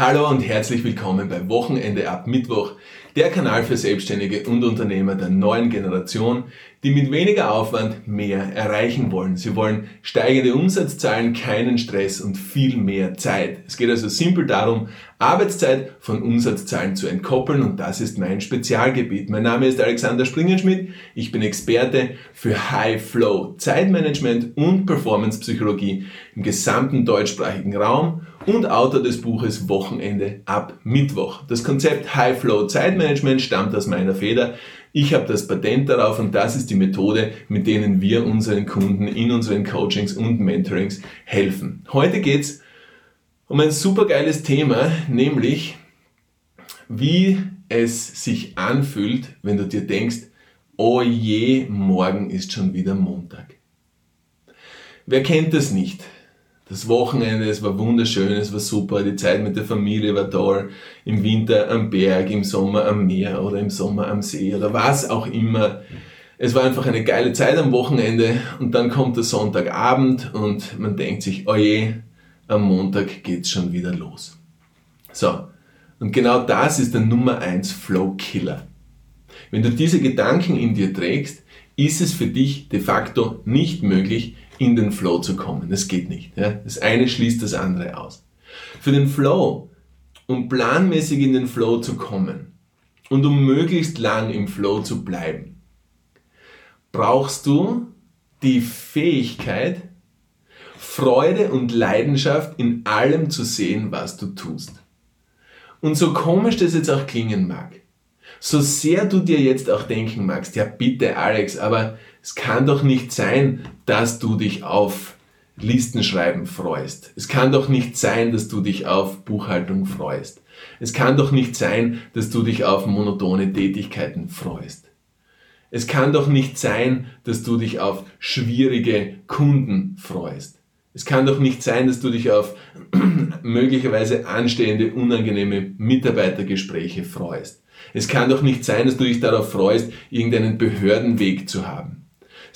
Hallo und herzlich willkommen bei Wochenende ab Mittwoch, der Kanal für Selbstständige und Unternehmer der neuen Generation, die mit weniger Aufwand mehr erreichen wollen. Sie wollen steigende Umsatzzahlen, keinen Stress und viel mehr Zeit. Es geht also simpel darum, Arbeitszeit von Umsatzzahlen zu entkoppeln und das ist mein Spezialgebiet. Mein Name ist Alexander Springenschmidt. Ich bin Experte für High Flow, Zeitmanagement und Performance Psychologie im gesamten deutschsprachigen Raum und Autor des Buches Wochenende ab Mittwoch. Das Konzept High Flow Zeitmanagement stammt aus meiner Feder. Ich habe das Patent darauf und das ist die Methode, mit denen wir unseren Kunden in unseren Coachings und Mentorings helfen. Heute geht's um ein supergeiles Thema, nämlich wie es sich anfühlt, wenn du dir denkst, oh je, morgen ist schon wieder Montag. Wer kennt das nicht? Das Wochenende, es war wunderschön, es war super, die Zeit mit der Familie war toll, im Winter am Berg, im Sommer am Meer oder im Sommer am See oder was auch immer. Es war einfach eine geile Zeit am Wochenende und dann kommt der Sonntagabend und man denkt sich, oje, am Montag geht's schon wieder los. So. Und genau das ist der Nummer eins Flow Killer. Wenn du diese Gedanken in dir trägst, ist es für dich de facto nicht möglich, in den Flow zu kommen. Das geht nicht. Ja? Das eine schließt das andere aus. Für den Flow, um planmäßig in den Flow zu kommen und um möglichst lang im Flow zu bleiben, brauchst du die Fähigkeit, Freude und Leidenschaft in allem zu sehen, was du tust. Und so komisch das jetzt auch klingen mag, so sehr du dir jetzt auch denken magst, ja bitte Alex, aber es kann doch nicht sein, dass du dich auf Listenschreiben freust. Es kann doch nicht sein, dass du dich auf Buchhaltung freust. Es kann doch nicht sein, dass du dich auf monotone Tätigkeiten freust. Es kann doch nicht sein, dass du dich auf schwierige Kunden freust. Es kann doch nicht sein, dass du dich auf möglicherweise anstehende, unangenehme Mitarbeitergespräche freust. Es kann doch nicht sein, dass du dich darauf freust, irgendeinen Behördenweg zu haben.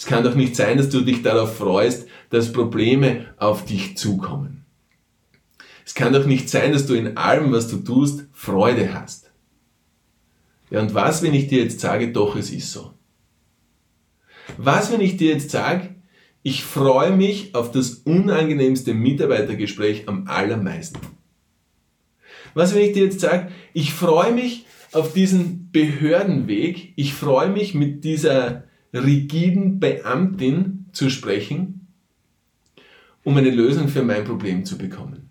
Es kann doch nicht sein, dass du dich darauf freust, dass Probleme auf dich zukommen. Es kann doch nicht sein, dass du in allem, was du tust, Freude hast. Ja, und was, wenn ich dir jetzt sage, doch, es ist so? Was, wenn ich dir jetzt sage, ich freue mich auf das unangenehmste Mitarbeitergespräch am allermeisten? Was, wenn ich dir jetzt sage, ich freue mich auf diesen Behördenweg, ich freue mich mit dieser rigiden Beamtin zu sprechen, um eine Lösung für mein Problem zu bekommen.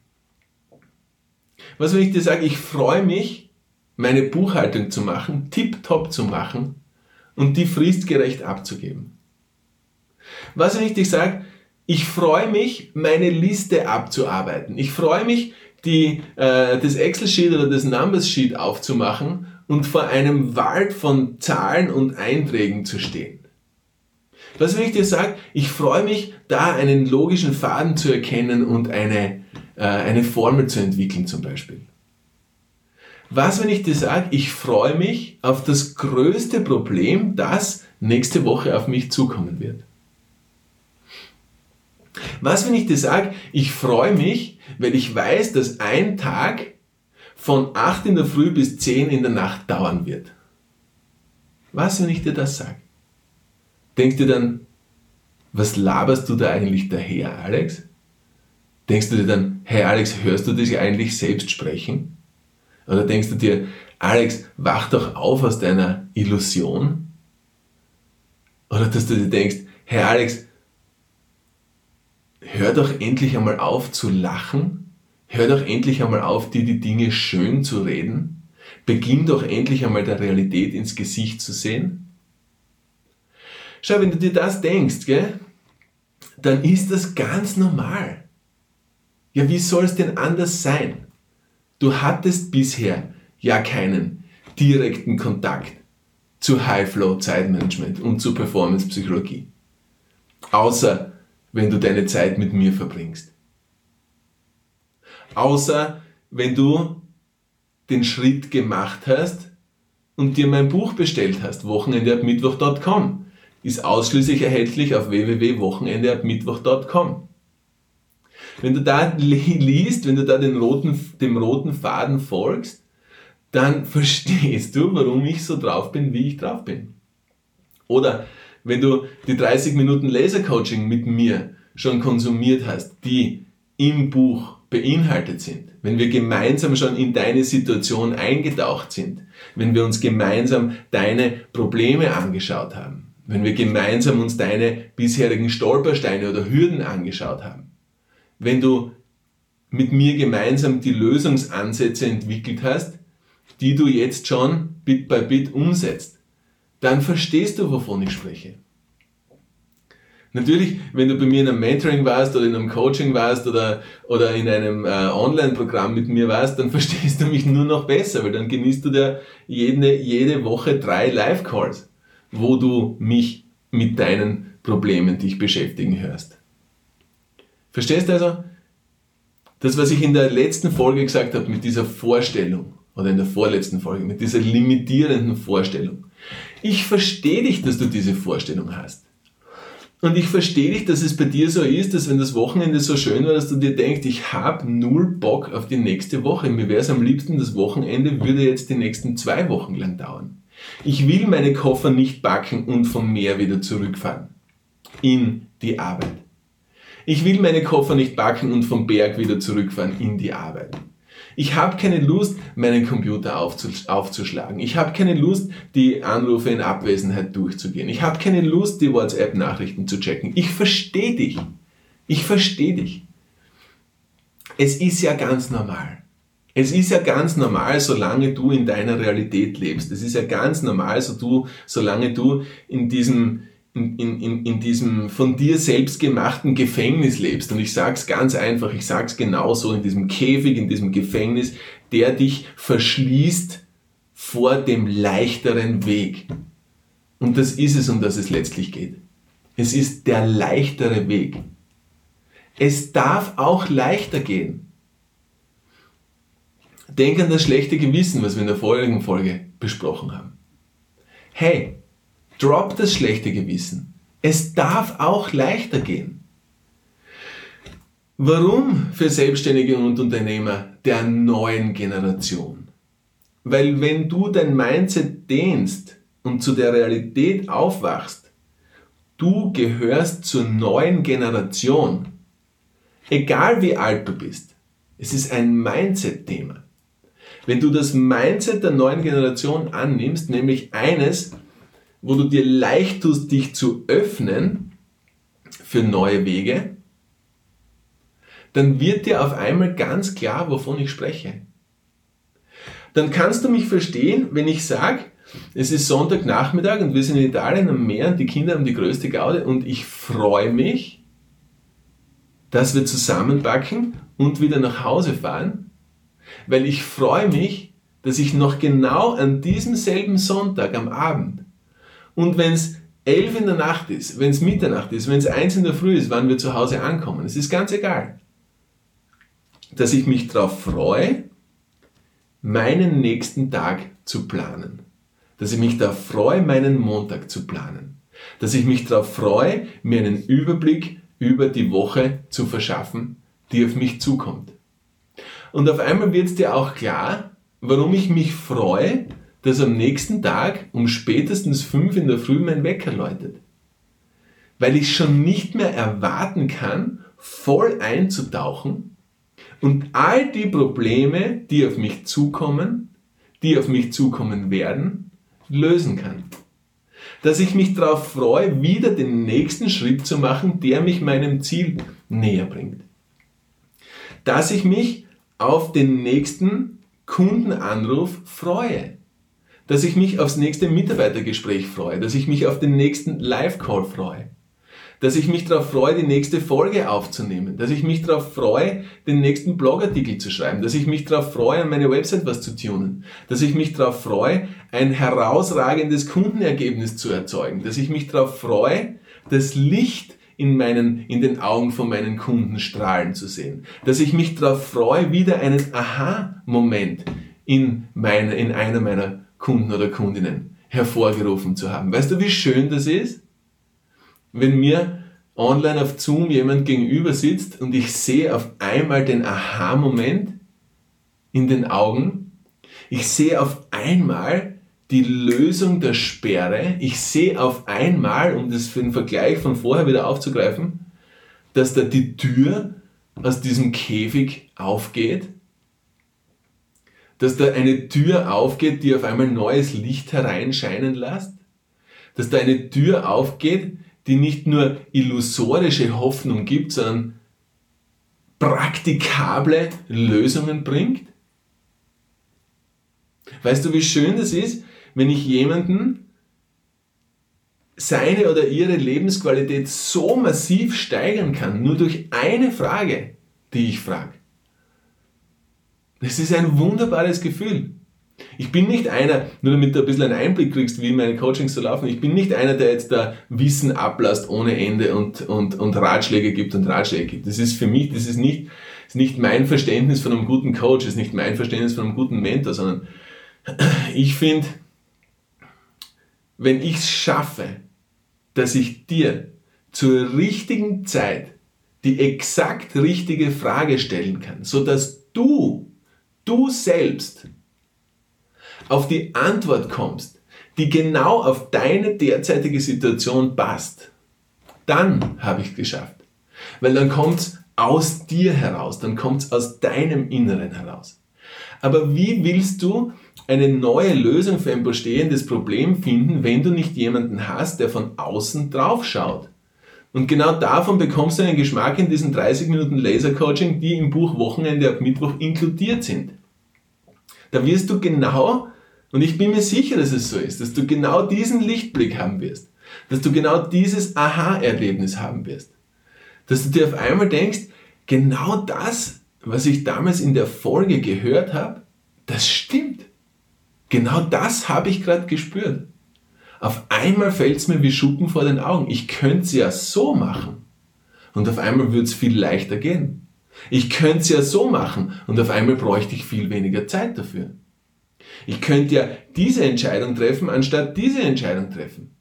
Was wenn ich dir sage, ich freue mich, meine Buchhaltung zu machen, tipptopp zu machen und die fristgerecht abzugeben. Was wenn ich dir sage, ich freue mich, meine Liste abzuarbeiten. Ich freue mich, die, äh, das Excel-Sheet oder das Numbers-Sheet aufzumachen und vor einem Wald von Zahlen und Einträgen zu stehen. Was will ich dir sagen? Ich freue mich, da einen logischen Faden zu erkennen und eine, äh, eine Formel zu entwickeln zum Beispiel. Was, wenn ich dir sage, ich freue mich auf das größte Problem, das nächste Woche auf mich zukommen wird? Was, wenn ich dir sage, ich freue mich, weil ich weiß, dass ein Tag von 8 in der Früh bis 10 in der Nacht dauern wird? Was, wenn ich dir das sage? Denkst dir dann, was laberst du da eigentlich daher, Alex? Denkst du dir dann, hey Alex, hörst du dich eigentlich selbst sprechen? Oder denkst du dir, Alex, wach doch auf aus deiner Illusion? Oder dass du dir denkst, hey Alex, hör doch endlich einmal auf zu lachen, hör doch endlich einmal auf, dir die Dinge schön zu reden, beginn doch endlich einmal der Realität ins Gesicht zu sehen Schau, wenn du dir das denkst, gell, dann ist das ganz normal. Ja, wie soll es denn anders sein? Du hattest bisher ja keinen direkten Kontakt zu High-Flow-Zeitmanagement und zu Performance-Psychologie. Außer wenn du deine Zeit mit mir verbringst. Außer wenn du den Schritt gemacht hast und dir mein Buch bestellt hast, wochenendeabmittwoch.com ist ausschließlich erhältlich auf www.wochenendeabmittwoch.com. wenn du da liest, wenn du da den roten, dem roten Faden folgst, dann verstehst du, warum ich so drauf bin, wie ich drauf bin. Oder wenn du die 30 Minuten Lasercoaching mit mir schon konsumiert hast, die im Buch beinhaltet sind, wenn wir gemeinsam schon in deine Situation eingetaucht sind, wenn wir uns gemeinsam deine Probleme angeschaut haben, wenn wir gemeinsam uns deine bisherigen Stolpersteine oder Hürden angeschaut haben, wenn du mit mir gemeinsam die Lösungsansätze entwickelt hast, die du jetzt schon Bit by Bit umsetzt, dann verstehst du, wovon ich spreche. Natürlich, wenn du bei mir in einem Mentoring warst oder in einem Coaching warst oder, oder in einem äh, Online-Programm mit mir warst, dann verstehst du mich nur noch besser, weil dann genießt du dir jede, jede Woche drei Live-Calls, wo du mich mit deinen Problemen dich beschäftigen hörst. Verstehst du also? Das, was ich in der letzten Folge gesagt habe, mit dieser Vorstellung, oder in der vorletzten Folge, mit dieser limitierenden Vorstellung. Ich verstehe dich, dass du diese Vorstellung hast. Und ich verstehe dich, dass es bei dir so ist, dass wenn das Wochenende so schön war, dass du dir denkst, ich habe null Bock auf die nächste Woche. Mir wäre es am liebsten, das Wochenende würde jetzt die nächsten zwei Wochen lang dauern. Ich will meine Koffer nicht backen und vom Meer wieder zurückfahren. In die Arbeit. Ich will meine Koffer nicht backen und vom Berg wieder zurückfahren in die Arbeit. Ich habe keine Lust, meinen Computer aufzuschlagen. Ich habe keine Lust, die Anrufe in Abwesenheit durchzugehen. Ich habe keine Lust, die WhatsApp-Nachrichten zu checken. Ich verstehe dich. Ich verstehe dich. Es ist ja ganz normal. Es ist ja ganz normal, solange du in deiner Realität lebst. Es ist ja ganz normal, so du, solange du in diesem in, in, in diesem von dir selbst gemachten Gefängnis lebst. Und ich sag's ganz einfach, ich sag's genauso, in diesem Käfig, in diesem Gefängnis, der dich verschließt vor dem leichteren Weg. Und das ist es, um das es letztlich geht. Es ist der leichtere Weg. Es darf auch leichter gehen. Denk an das schlechte Gewissen, was wir in der vorigen Folge besprochen haben. Hey, Drop das schlechte Gewissen. Es darf auch leichter gehen. Warum für Selbstständige und Unternehmer der neuen Generation? Weil wenn du dein Mindset dehnst und zu der Realität aufwachst, du gehörst zur neuen Generation. Egal wie alt du bist. Es ist ein Mindset-Thema. Wenn du das Mindset der neuen Generation annimmst, nämlich eines, wo du dir leicht tust, dich zu öffnen für neue Wege, dann wird dir auf einmal ganz klar, wovon ich spreche. Dann kannst du mich verstehen, wenn ich sage, es ist Sonntagnachmittag und wir sind in Italien am Meer und die Kinder haben die größte Gaude und ich freue mich, dass wir zusammenpacken und wieder nach Hause fahren, weil ich freue mich, dass ich noch genau an diesem selben Sonntag am Abend und wenn es elf in der Nacht ist, wenn es Mitternacht ist, wenn es eins in der Früh ist, wann wir zu Hause ankommen, es ist ganz egal. Dass ich mich darauf freue, meinen nächsten Tag zu planen. Dass ich mich darauf freue, meinen Montag zu planen. Dass ich mich darauf freue, mir einen Überblick über die Woche zu verschaffen, die auf mich zukommt. Und auf einmal wird es dir auch klar, warum ich mich freue, dass am nächsten Tag um spätestens fünf in der Früh mein Wecker läutet. Weil ich schon nicht mehr erwarten kann, voll einzutauchen und all die Probleme, die auf mich zukommen, die auf mich zukommen werden, lösen kann. Dass ich mich darauf freue, wieder den nächsten Schritt zu machen, der mich meinem Ziel näher bringt. Dass ich mich auf den nächsten Kundenanruf freue. Dass ich mich aufs nächste Mitarbeitergespräch freue, dass ich mich auf den nächsten Live-Call freue, dass ich mich darauf freue, die nächste Folge aufzunehmen, dass ich mich darauf freue, den nächsten Blogartikel zu schreiben, dass ich mich darauf freue, an meine Website was zu tunen, dass ich mich darauf freue, ein herausragendes Kundenergebnis zu erzeugen, dass ich mich darauf freue, das Licht in, meinen, in den Augen von meinen Kunden strahlen zu sehen, dass ich mich darauf freue, wieder einen Aha-Moment in, meine, in einer meiner Kunden oder Kundinnen hervorgerufen zu haben. Weißt du, wie schön das ist? Wenn mir online auf Zoom jemand gegenüber sitzt und ich sehe auf einmal den Aha-Moment in den Augen. Ich sehe auf einmal die Lösung der Sperre. Ich sehe auf einmal, um das für den Vergleich von vorher wieder aufzugreifen, dass da die Tür aus diesem Käfig aufgeht, dass da eine Tür aufgeht, die auf einmal neues Licht hereinscheinen lässt, dass da eine Tür aufgeht, die nicht nur illusorische Hoffnung gibt, sondern praktikable Lösungen bringt? Weißt du, wie schön das ist, wenn ich jemanden seine oder ihre Lebensqualität so massiv steigern kann, nur durch eine Frage, die ich frage. Das ist ein wunderbares Gefühl. Ich bin nicht einer, nur damit du ein bisschen einen Einblick kriegst, wie meine Coachings so laufen, ich bin nicht einer, der jetzt da Wissen ablasst ohne Ende und, und, und Ratschläge gibt und Ratschläge gibt. Das ist für mich, das ist nicht, das ist nicht mein Verständnis von einem guten Coach, das ist nicht mein Verständnis von einem guten Mentor, sondern ich finde, wenn ich es schaffe, dass ich dir zur richtigen Zeit die exakt richtige Frage stellen kann, so dass du, du selbst auf die Antwort kommst, die genau auf deine derzeitige Situation passt, dann habe ich es geschafft. Weil dann kommt es aus dir heraus, dann kommt es aus deinem Inneren heraus. Aber wie willst du eine neue Lösung für ein bestehendes Problem finden, wenn du nicht jemanden hast, der von außen drauf schaut? Und genau davon bekommst du einen Geschmack in diesen 30 Minuten Laser Coaching, die im Buch Wochenende ab Mittwoch inkludiert sind. Da wirst du genau, und ich bin mir sicher, dass es so ist, dass du genau diesen Lichtblick haben wirst, dass du genau dieses Aha-Erlebnis haben wirst, dass du dir auf einmal denkst, genau das, was ich damals in der Folge gehört habe, das stimmt. Genau das habe ich gerade gespürt. Auf einmal fällt es mir wie Schuppen vor den Augen. Ich könnte es ja so machen. Und auf einmal würde es viel leichter gehen. Ich könnte es ja so machen und auf einmal bräuchte ich viel weniger Zeit dafür. Ich könnte ja diese Entscheidung treffen, anstatt diese Entscheidung treffen.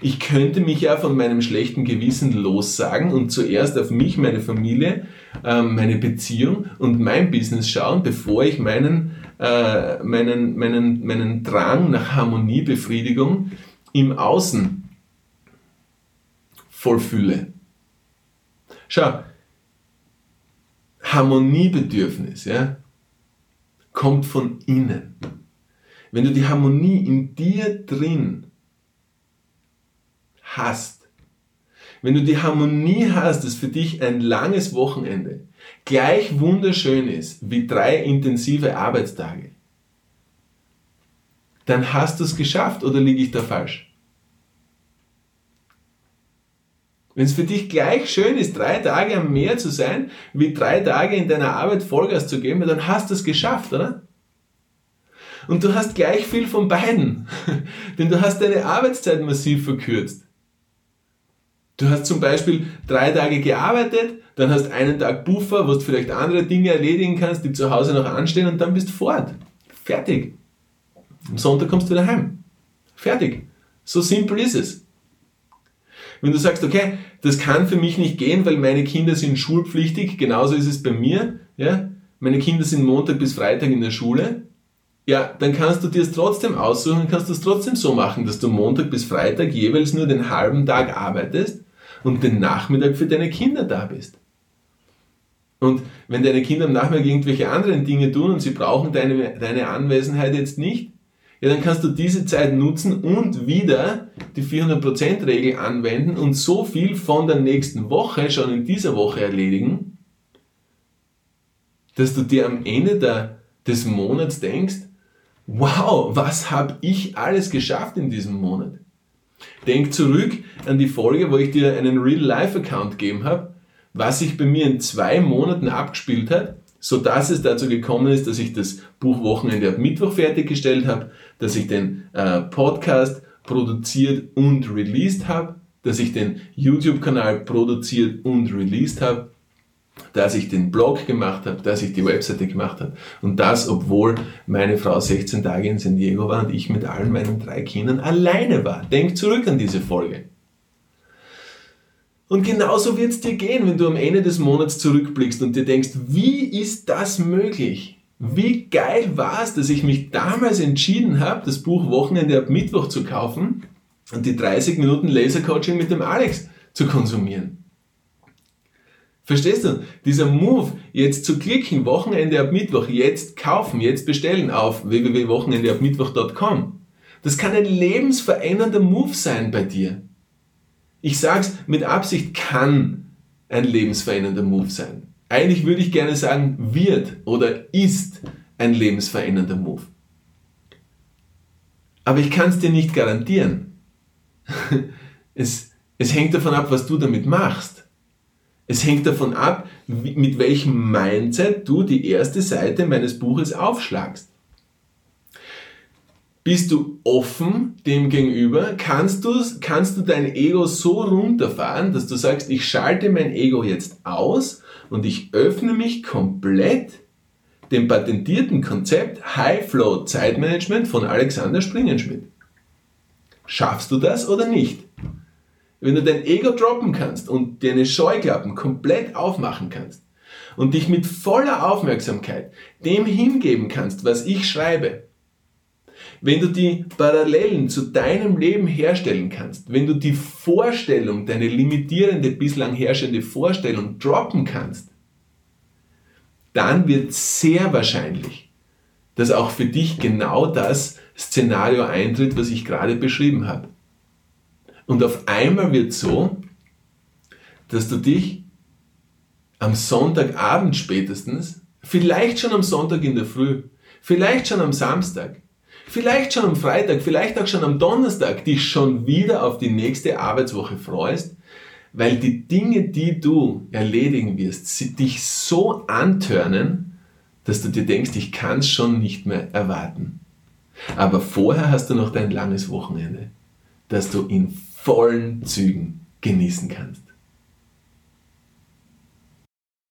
Ich könnte mich ja von meinem schlechten Gewissen lossagen und zuerst auf mich, meine Familie, ähm, meine Beziehung und mein Business schauen, bevor ich meinen äh, meinen, meinen, meinen Drang nach Harmoniebefriedigung im Außen vollfühle. Schau, Harmoniebedürfnis, ja, kommt von innen. Wenn du die Harmonie in dir drin hast, wenn du die Harmonie hast, dass für dich ein langes Wochenende gleich wunderschön ist wie drei intensive Arbeitstage, dann hast du es geschafft oder liege ich da falsch? Wenn es für dich gleich schön ist, drei Tage am Meer zu sein, wie drei Tage in deiner Arbeit Vollgas zu geben, dann hast du es geschafft, oder? Und du hast gleich viel von beiden. Denn du hast deine Arbeitszeit massiv verkürzt. Du hast zum Beispiel drei Tage gearbeitet, dann hast einen Tag Buffer, wo du vielleicht andere Dinge erledigen kannst, die zu Hause noch anstehen und dann bist du fort. Fertig. Am Sonntag kommst du wieder heim. Fertig. So simpel ist es. Wenn du sagst, okay, das kann für mich nicht gehen, weil meine Kinder sind schulpflichtig, genauso ist es bei mir, ja, meine Kinder sind Montag bis Freitag in der Schule, ja, dann kannst du dir es trotzdem aussuchen kannst es trotzdem so machen, dass du Montag bis Freitag jeweils nur den halben Tag arbeitest und den Nachmittag für deine Kinder da bist. Und wenn deine Kinder am Nachmittag irgendwelche anderen Dinge tun und sie brauchen deine, deine Anwesenheit jetzt nicht, ja, dann kannst du diese Zeit nutzen und wieder die 400%-Regel anwenden und so viel von der nächsten Woche schon in dieser Woche erledigen, dass du dir am Ende der, des Monats denkst, wow, was habe ich alles geschafft in diesem Monat? Denk zurück an die Folge, wo ich dir einen Real-Life-Account gegeben habe, was sich bei mir in zwei Monaten abgespielt hat, so dass es dazu gekommen ist, dass ich das Buch Wochenende ab Mittwoch fertiggestellt habe, dass ich den äh, Podcast produziert und released habe, dass ich den YouTube-Kanal produziert und released habe dass ich den Blog gemacht habe, dass ich die Webseite gemacht habe. Und das, obwohl meine Frau 16 Tage in San Diego war und ich mit allen meinen drei Kindern alleine war. Denk zurück an diese Folge. Und genauso wird es dir gehen, wenn du am Ende des Monats zurückblickst und dir denkst, wie ist das möglich? Wie geil war es, dass ich mich damals entschieden habe, das Buch Wochenende ab Mittwoch zu kaufen und die 30 Minuten Lasercoaching mit dem Alex zu konsumieren. Verstehst du? Dieser Move, jetzt zu klicken, Wochenende ab Mittwoch, jetzt kaufen, jetzt bestellen auf www.wochenendeabmittwoch.com. Das kann ein lebensverändernder Move sein bei dir. Ich sag's mit Absicht kann ein lebensverändernder Move sein. Eigentlich würde ich gerne sagen, wird oder ist ein lebensverändernder Move. Aber ich kann es dir nicht garantieren. Es, es hängt davon ab, was du damit machst. Es hängt davon ab, mit welchem Mindset du die erste Seite meines Buches aufschlagst. Bist du offen dem gegenüber? Kannst du, kannst du dein Ego so runterfahren, dass du sagst, ich schalte mein Ego jetzt aus und ich öffne mich komplett dem patentierten Konzept High Flow Zeitmanagement von Alexander Springenschmidt? Schaffst du das oder nicht? Wenn du dein Ego droppen kannst und deine Scheuklappen komplett aufmachen kannst und dich mit voller Aufmerksamkeit dem hingeben kannst, was ich schreibe, wenn du die Parallelen zu deinem Leben herstellen kannst, wenn du die Vorstellung, deine limitierende, bislang herrschende Vorstellung droppen kannst, dann wird sehr wahrscheinlich, dass auch für dich genau das Szenario eintritt, was ich gerade beschrieben habe. Und auf einmal wird so, dass du dich am Sonntagabend spätestens, vielleicht schon am Sonntag in der Früh, vielleicht schon am Samstag, vielleicht schon am Freitag, vielleicht auch schon am Donnerstag dich schon wieder auf die nächste Arbeitswoche freust, weil die Dinge, die du erledigen wirst, dich so antörnen, dass du dir denkst, ich kann es schon nicht mehr erwarten. Aber vorher hast du noch dein langes Wochenende, das du in vollen Zügen genießen kannst.